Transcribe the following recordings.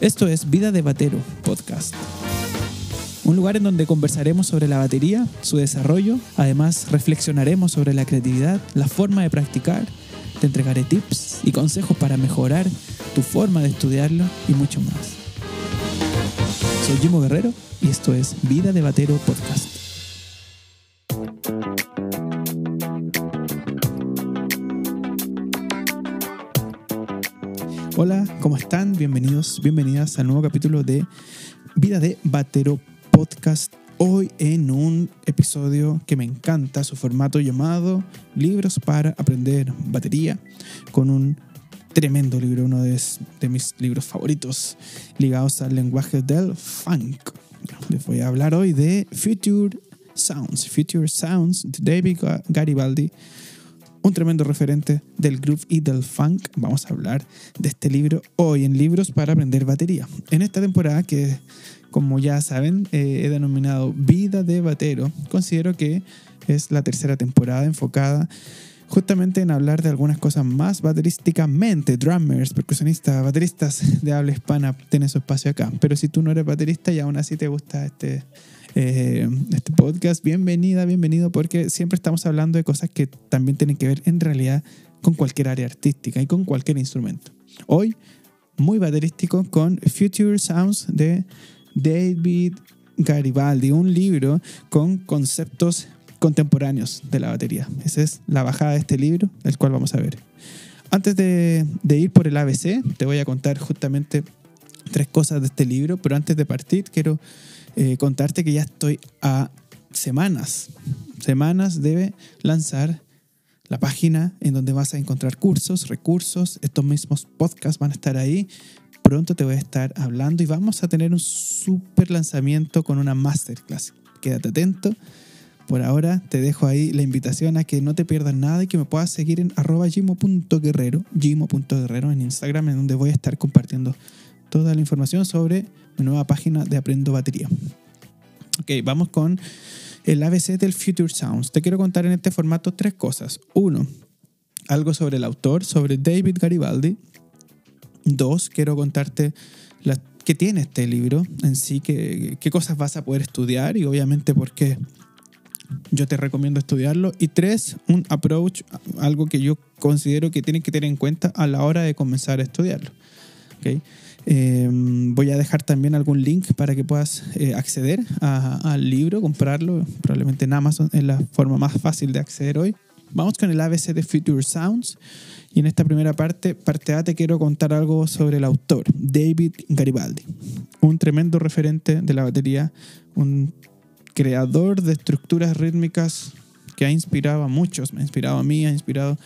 Esto es Vida de Batero Podcast. Un lugar en donde conversaremos sobre la batería, su desarrollo, además reflexionaremos sobre la creatividad, la forma de practicar, te entregaré tips y consejos para mejorar tu forma de estudiarlo y mucho más. Soy Jimo Guerrero y esto es Vida de Batero Podcast. Hola, ¿cómo están? Bienvenidos, bienvenidas al nuevo capítulo de Vida de Batero Podcast. Hoy en un episodio que me encanta, su formato llamado Libros para aprender batería, con un tremendo libro, uno de, mis libros favoritos ligados al lenguaje del funk. Les voy a hablar hoy de Future Sounds, Future Sounds de David Garibaldi un tremendo referente del groove y del funk. Vamos a hablar de este libro hoy en Libros para aprender batería. En esta temporada que, como ya saben, eh, he denominado Vida de Batero, considero que es la tercera temporada enfocada justamente en hablar de algunas cosas más baterísticamente. Drummers, percusionistas, bateristas de habla hispana tienen su espacio acá. Pero si tú no eres baterista y aún así te gusta este eh, este podcast. Bienvenida, bienvenido, porque siempre estamos hablando de cosas que también tienen que ver en realidad con cualquier área artística y con cualquier instrumento. Hoy, muy baterístico con Future Sounds de David Garibaldi, un libro con conceptos contemporáneos de la batería. Esa es la bajada de este libro, el cual vamos a ver. Antes de, de ir por el ABC, te voy a contar justamente tres cosas de este libro, pero antes de partir quiero eh, contarte que ya estoy a semanas, semanas de lanzar la página en donde vas a encontrar cursos, recursos, estos mismos podcasts van a estar ahí. Pronto te voy a estar hablando y vamos a tener un super lanzamiento con una masterclass. Quédate atento. Por ahora te dejo ahí la invitación a que no te pierdas nada y que me puedas seguir en arroba gimo.guerrero en Instagram, en donde voy a estar compartiendo toda la información sobre mi nueva página de Aprendo Batería. Ok, vamos con el ABC del Future Sounds. Te quiero contar en este formato tres cosas. Uno, algo sobre el autor, sobre David Garibaldi. Dos, quiero contarte qué tiene este libro en sí, qué, qué cosas vas a poder estudiar y obviamente por qué yo te recomiendo estudiarlo. Y tres, un approach, algo que yo considero que tienes que tener en cuenta a la hora de comenzar a estudiarlo. ¿okay? Em, voy a dejar también algún link para que puedas eh, acceder al libro, comprarlo, probablemente en Amazon, es la forma más fácil de acceder hoy. Vamos con el ABC de Future Sounds. Y en esta primera parte, parte A, te quiero contar algo sobre el autor, David Garibaldi. Un tremendo referente de la batería, un creador de estructuras rítmicas que ha inspirado a muchos, me ha inspirado a mí, ha inspirado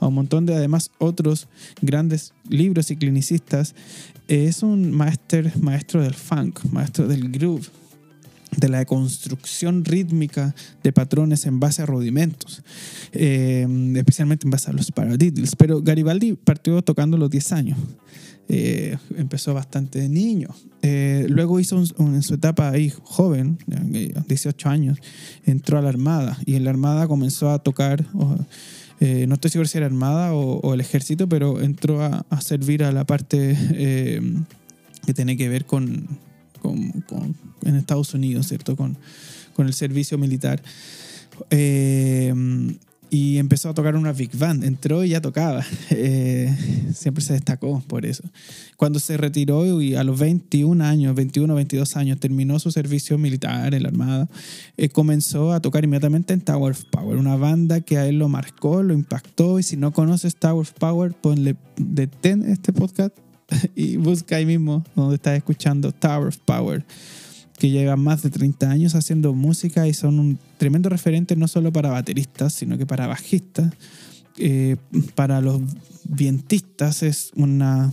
a un montón de además otros grandes libros y clinicistas, es un maestro, del funk, maestro del groove, de la construcción rítmica de patrones en base a rudimentos, eh, especialmente en base a los paradiddles. Pero Garibaldi partió tocando los 10 años. Eh, empezó bastante niño. Eh, luego hizo en su etapa ahí joven, 18 años, entró a la Armada y en la Armada comenzó a tocar. Eh, no estoy seguro si era armada o, el ejército, pero entró a, servir a la parte eh, que tiene que ver con, en Estados Unidos, ¿cierto? Con, con el servicio militar. Eh, y empezó a tocar una big band. Entró y ya tocaba. Eh, siempre se destacó por eso. Cuando se retiró y a los 21 años, 21 o 22 años, terminó su servicio militar en la Armada, eh, comenzó a tocar inmediatamente en Tower of Power, una banda que a él lo marcó, lo impactó. Y si no conoces Tower of Power, ponle detén este podcast y busca ahí mismo donde estás escuchando Tower of Power que llevan más de 30 años haciendo música y son un tremendo referente no solo para bateristas, sino que para bajistas. Eh, para los vientistas es una,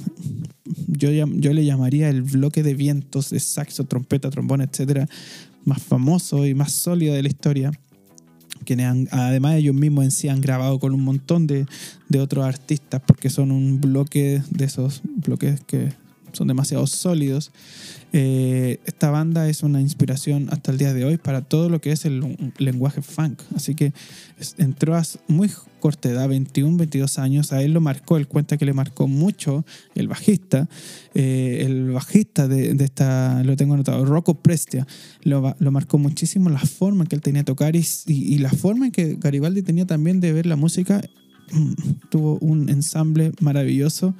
yo, yo le llamaría el bloque de vientos de saxo, trompeta, trombón, etcétera, más famoso y más sólido de la historia. Han, además ellos mismos en sí han grabado con un montón de, de otros artistas porque son un bloque de esos bloques que son demasiado sólidos. Eh, esta banda es una inspiración hasta el día de hoy para todo lo que es el lenguaje funk. Así que entró muy corta edad, 21, 22 años, a él lo marcó, él cuenta que le marcó mucho el bajista, eh, el bajista de, de, esta, lo tengo anotado, Rocco Prestia, lo, lo, marcó muchísimo la forma en que él tenía de tocar y, y, y la forma en que Garibaldi tenía también de ver la música, tuvo un ensamble maravilloso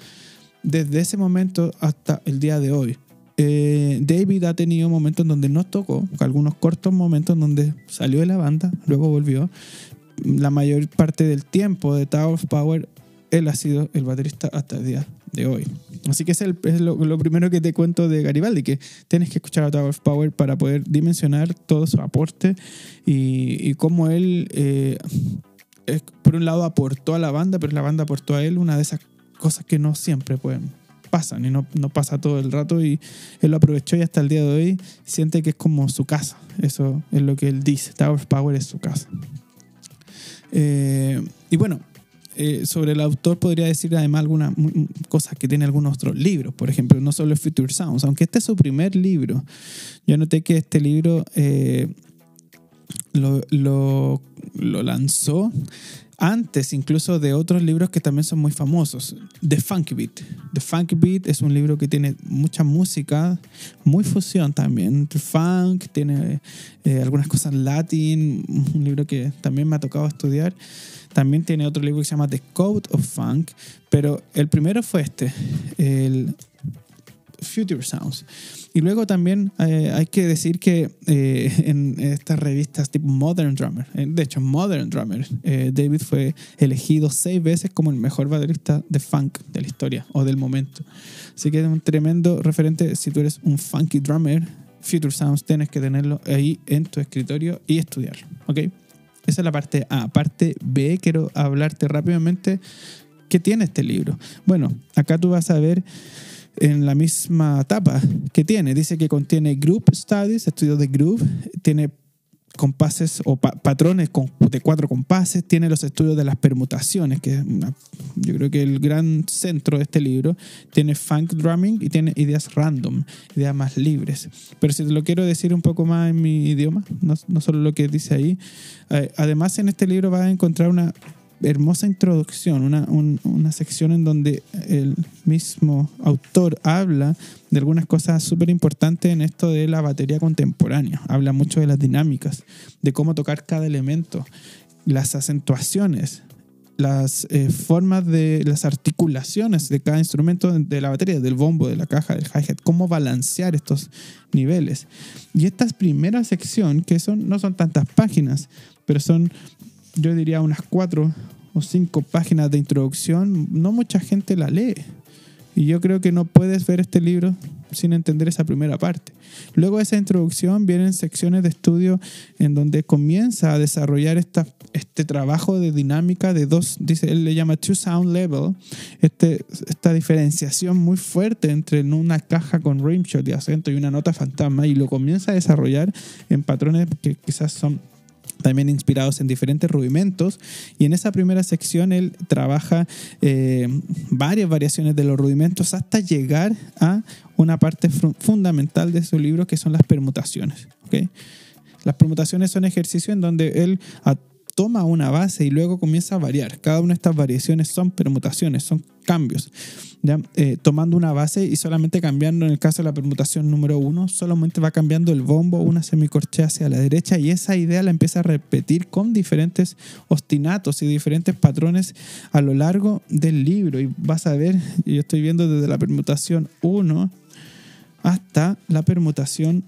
desde ese momento hasta el día de hoy. Eh, David ha tenido momentos en donde no tocó, algunos cortos momentos en donde salió de la banda, luego volvió. La mayor parte del tiempo de Tower of Power, él ha sido el baterista hasta el día de hoy. Así que es, el, es lo, primero que te cuento de Garibaldi, que tienes que escuchar a Tower of Power para poder dimensionar todo su aporte y, y cómo él, eh, por un lado, aportó a la banda, pero la banda aportó a él una de esas cosas que no siempre pueden pasan y no, no, pasa todo el rato y él lo aprovechó y hasta el día de hoy siente que es como su casa. Eso es lo que él dice. Tower of Power es su casa. Eh, y bueno, eh, sobre el autor podría decir además algunas cosas que tiene algunos otros libros. Por ejemplo, no solo Future Sounds, aunque este es su primer libro. Yo noté que este libro eh, lo, lo, lo lanzó antes incluso de otros libros que también son muy famosos. The Funky Beat. The Funky Beat es un libro que tiene mucha música, muy fusión también. Funk, tiene eh, algunas cosas latin, un libro que también me ha tocado estudiar. También tiene otro libro que se llama The Code of Funk, pero el primero fue este, el Future Sounds. Y luego también eh, hay que decir que eh, en estas revistas tipo Modern Drummer, eh, de hecho Modern Drummer, eh, David fue elegido seis veces como el mejor baterista de funk de la historia o del momento. Así que es un tremendo referente si tú eres un funky drummer. Future Sounds tienes que tenerlo ahí en tu escritorio y estudiarlo, ¿ok? Esa es la parte A. Parte B, quiero hablarte rápidamente qué tiene este libro. Bueno, acá tú vas a ver en la misma tapa que tiene. Dice que contiene Group Studies, estudios de groove, tiene compases o pa patrones con, de cuatro compases, tiene los estudios de las permutaciones, que es una, yo creo que el gran centro de este libro, tiene funk drumming y tiene ideas random, ideas más libres. Pero si te lo quiero decir un poco más en mi idioma, no, no solo lo que dice ahí, eh, además en este libro vas a encontrar una hermosa introducción, una, un, una, sección en donde el mismo autor habla de algunas cosas súper importantes en esto de la batería contemporánea. Habla mucho de las dinámicas, de cómo tocar cada elemento, las acentuaciones, las eh, formas de las articulaciones de cada instrumento de la batería, del bombo, de la caja, del hi-hat, cómo balancear estos niveles. Y esta primera sección, que son, no son tantas páginas, pero son yo diría unas cuatro o cinco páginas de introducción, no mucha gente la lee. Y yo creo que no puedes ver este libro sin entender esa primera parte. Luego de esa introducción vienen secciones de estudio en donde comienza a desarrollar esta, este trabajo de dinámica de dos, dice, él le llama two sound level, este, esta diferenciación muy fuerte entre una caja con rimshot y acento y una nota fantasma y lo comienza a desarrollar en patrones que quizás son también inspirados en diferentes rudimentos. Y en esa primera sección él trabaja eh, varias variaciones de los rudimentos hasta llegar a una parte fundamental de su libro que son las permutaciones. Las permutaciones son ejercicios en donde él toma una base y luego comienza a variar. Cada una de estas variaciones son permutaciones, son cambios. Eh, tomando una base y solamente cambiando, en el caso de la permutación número uno, solamente va cambiando el bombo, una semicorchea hacia la derecha y esa idea la empieza a repetir con diferentes ostinatos y diferentes patrones a lo largo del libro. Y vas a ver, yo estoy viendo desde la permutación 1 hasta la permutación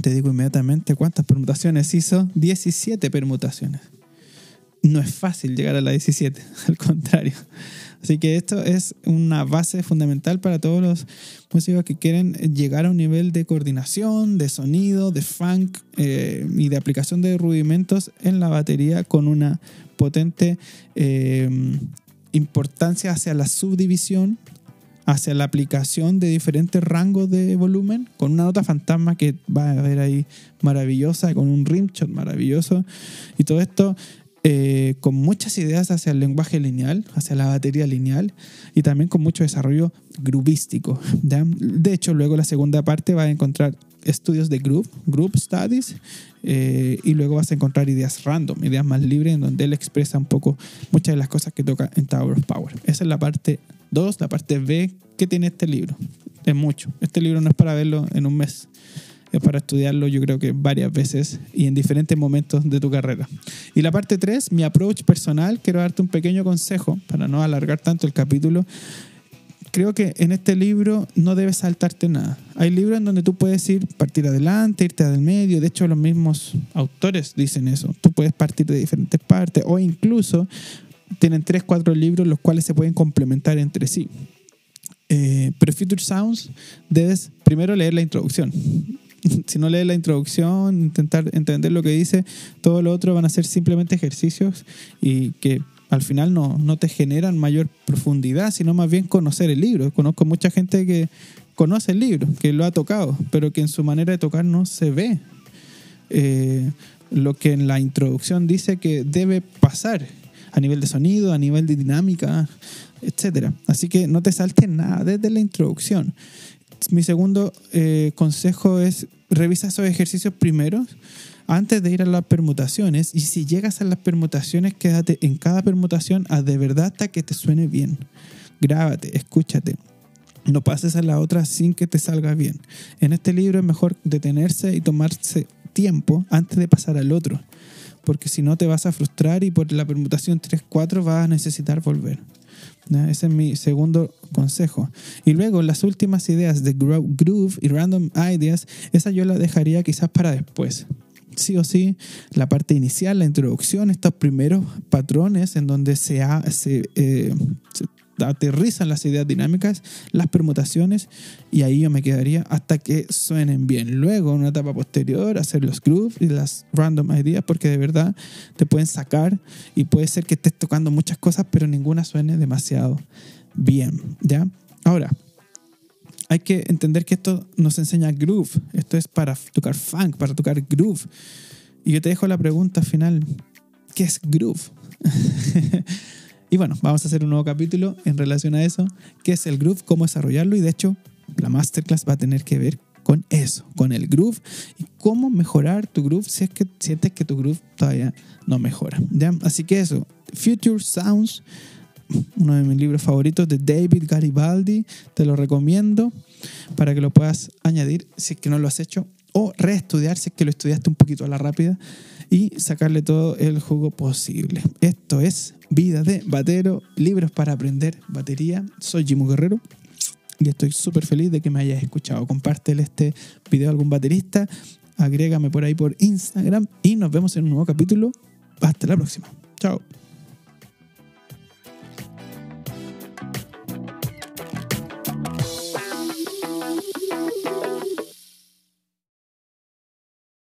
te digo inmediatamente cuántas permutaciones hizo. 17 permutaciones. No es fácil llegar a la 17, al contrario. Así que esto es una base fundamental para todos los músicos que quieren llegar a un nivel de coordinación, de sonido, de funk eh, y de aplicación de rudimentos en la batería con una potente eh, importancia hacia la subdivisión hacia la aplicación de diferentes rangos de volumen con una nota fantasma que va a ver ahí maravillosa, con un rimshot maravilloso y todo esto eh, con muchas ideas hacia el lenguaje lineal, hacia la batería lineal y también con mucho desarrollo groovístico. De hecho, luego la segunda parte va a encontrar estudios de group, group studies, eh, y luego vas a encontrar ideas random, ideas más libres, en donde él expresa un poco muchas de las cosas que toca en Tower of Power. Esa es la parte 2, la parte B que tiene este libro. Es mucho. Este libro no es para verlo en un mes es para estudiarlo yo creo que varias veces y en diferentes momentos de tu carrera. Y la parte 3, mi approach personal, quiero darte un pequeño consejo para no alargar tanto el capítulo. Creo que en este libro no debes saltarte nada. Hay libros en donde tú puedes ir, partir adelante, irte del medio. De hecho, los mismos autores dicen eso. Tú puedes partir de diferentes partes o incluso tienen tres, cuatro libros los cuales se pueden complementar entre sí. Eh, pero Future Sounds debes primero leer la introducción. si no lees la introducción, intentar entender lo que dice, todo lo otro van a ser simplemente ejercicios y que al final no, no te generan mayor profundidad, sino más bien conocer el libro. Conozco mucha gente que conoce el libro, que lo ha tocado, pero que en su manera de tocar no se ve eh, lo que en la introducción dice que debe pasar a nivel de sonido, a nivel de dinámica, etc. Así que no te saltes nada desde la introducción. Mi segundo eh, consejo es revisa esos ejercicios primero antes de ir a las permutaciones y si llegas a las permutaciones quédate en cada permutación a de verdad hasta que te suene bien. Grábate, escúchate. No pases a la otra sin que te salga bien. En este libro es mejor detenerse y tomarse tiempo antes de pasar al otro, porque si no te vas a frustrar y por la permutación 3-4 vas a necesitar volver. Ese es mi segundo consejo. Y luego las últimas ideas de groove y random ideas, esa yo la dejaría quizás para después. Sí o sí, la parte inicial, la introducción, estos primeros patrones en donde se, se, eh, se aterrizan las ideas dinámicas, las permutaciones, y ahí yo me quedaría hasta que suenen bien. Luego, en una etapa posterior, hacer los grooves y las random ideas, porque de verdad te pueden sacar y puede ser que estés tocando muchas cosas, pero ninguna suene demasiado bien. ¿ya? Ahora, hay que entender que esto nos enseña groove. Esto es para tocar funk, para tocar groove. Y yo te dejo la pregunta final: ¿qué es groove? Y bueno, vamos a hacer un nuevo capítulo en relación a eso, qué es el groove, cómo desarrollarlo y de hecho la masterclass va a tener que ver con eso, con el groove y cómo mejorar tu groove si es que sientes que tu groove todavía no mejora. ¿ya? Así que eso, Future Sounds, uno de mis libros favoritos de David Garibaldi, te lo recomiendo para que lo puedas añadir si es que no lo has hecho o reestudiar si es que lo estudiaste un poquito a la rápida y sacarle todo el jugo posible. Esto es Vida de Batero, libros para aprender batería. Soy Jimo Guerrero y estoy súper feliz de que me hayas escuchado. Compártele este video a algún baterista, agrégame por ahí por Instagram y nos vemos en un nuevo capítulo. Hasta la próxima. Chao.